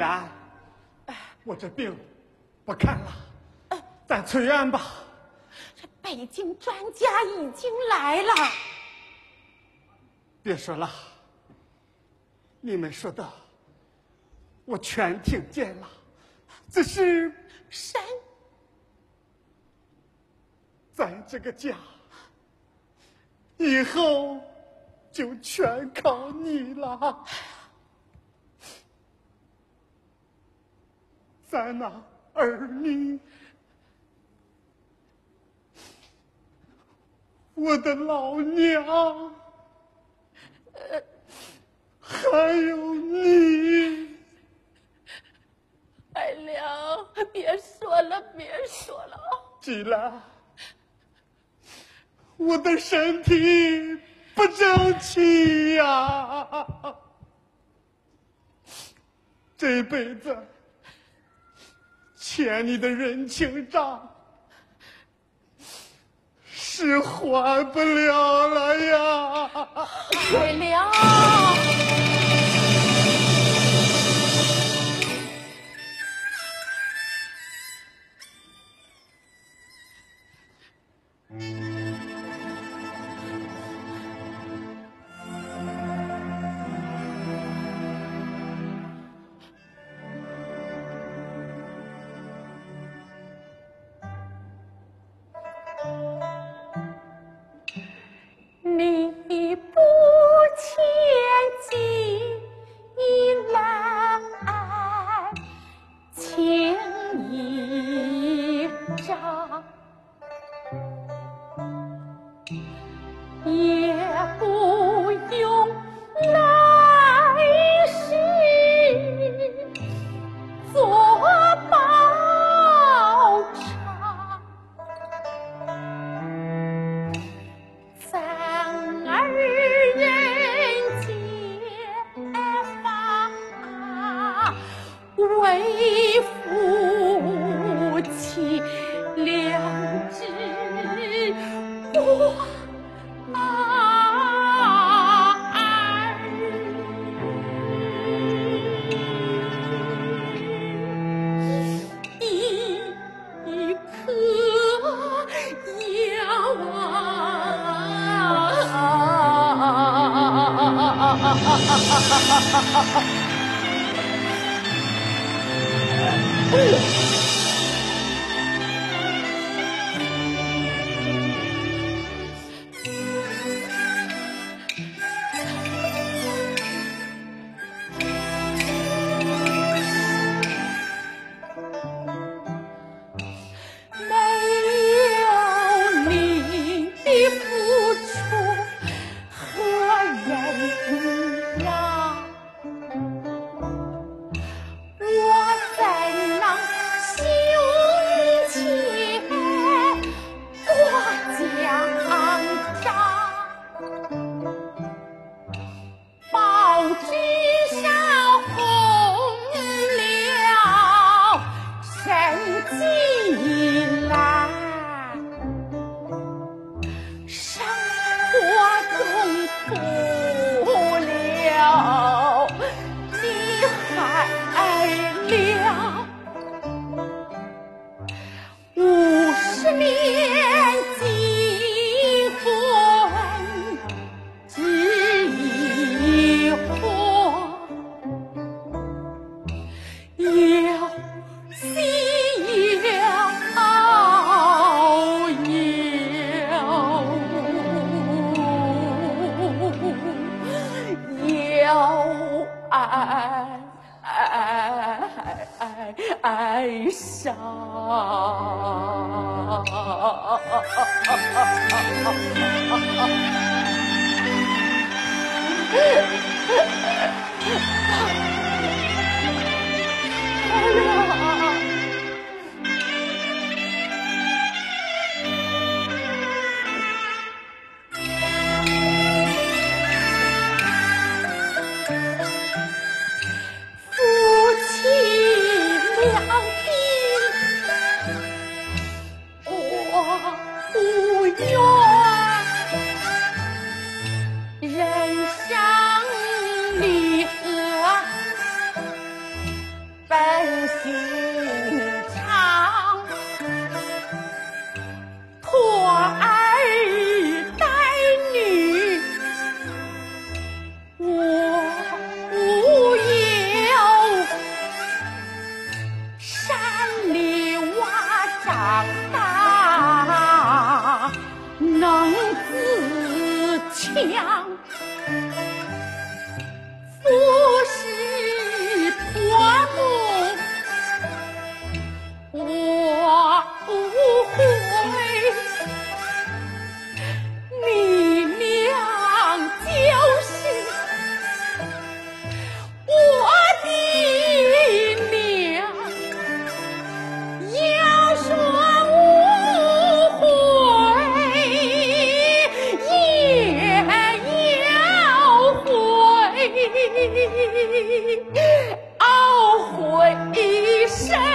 既然我这病不看了，咱出院吧。这北京专家已经来了。别说了，你们说的我全听见了，只是神，咱这个家以后就全靠你了。咱那儿女，我的老娘，还有你，二娘，别说了，别说了。既然我的身体不争气呀，这辈子。欠你的人情账是还不了了呀，家好哈哈哈哈爱爱爱爱。爱上里。Thank you. shame!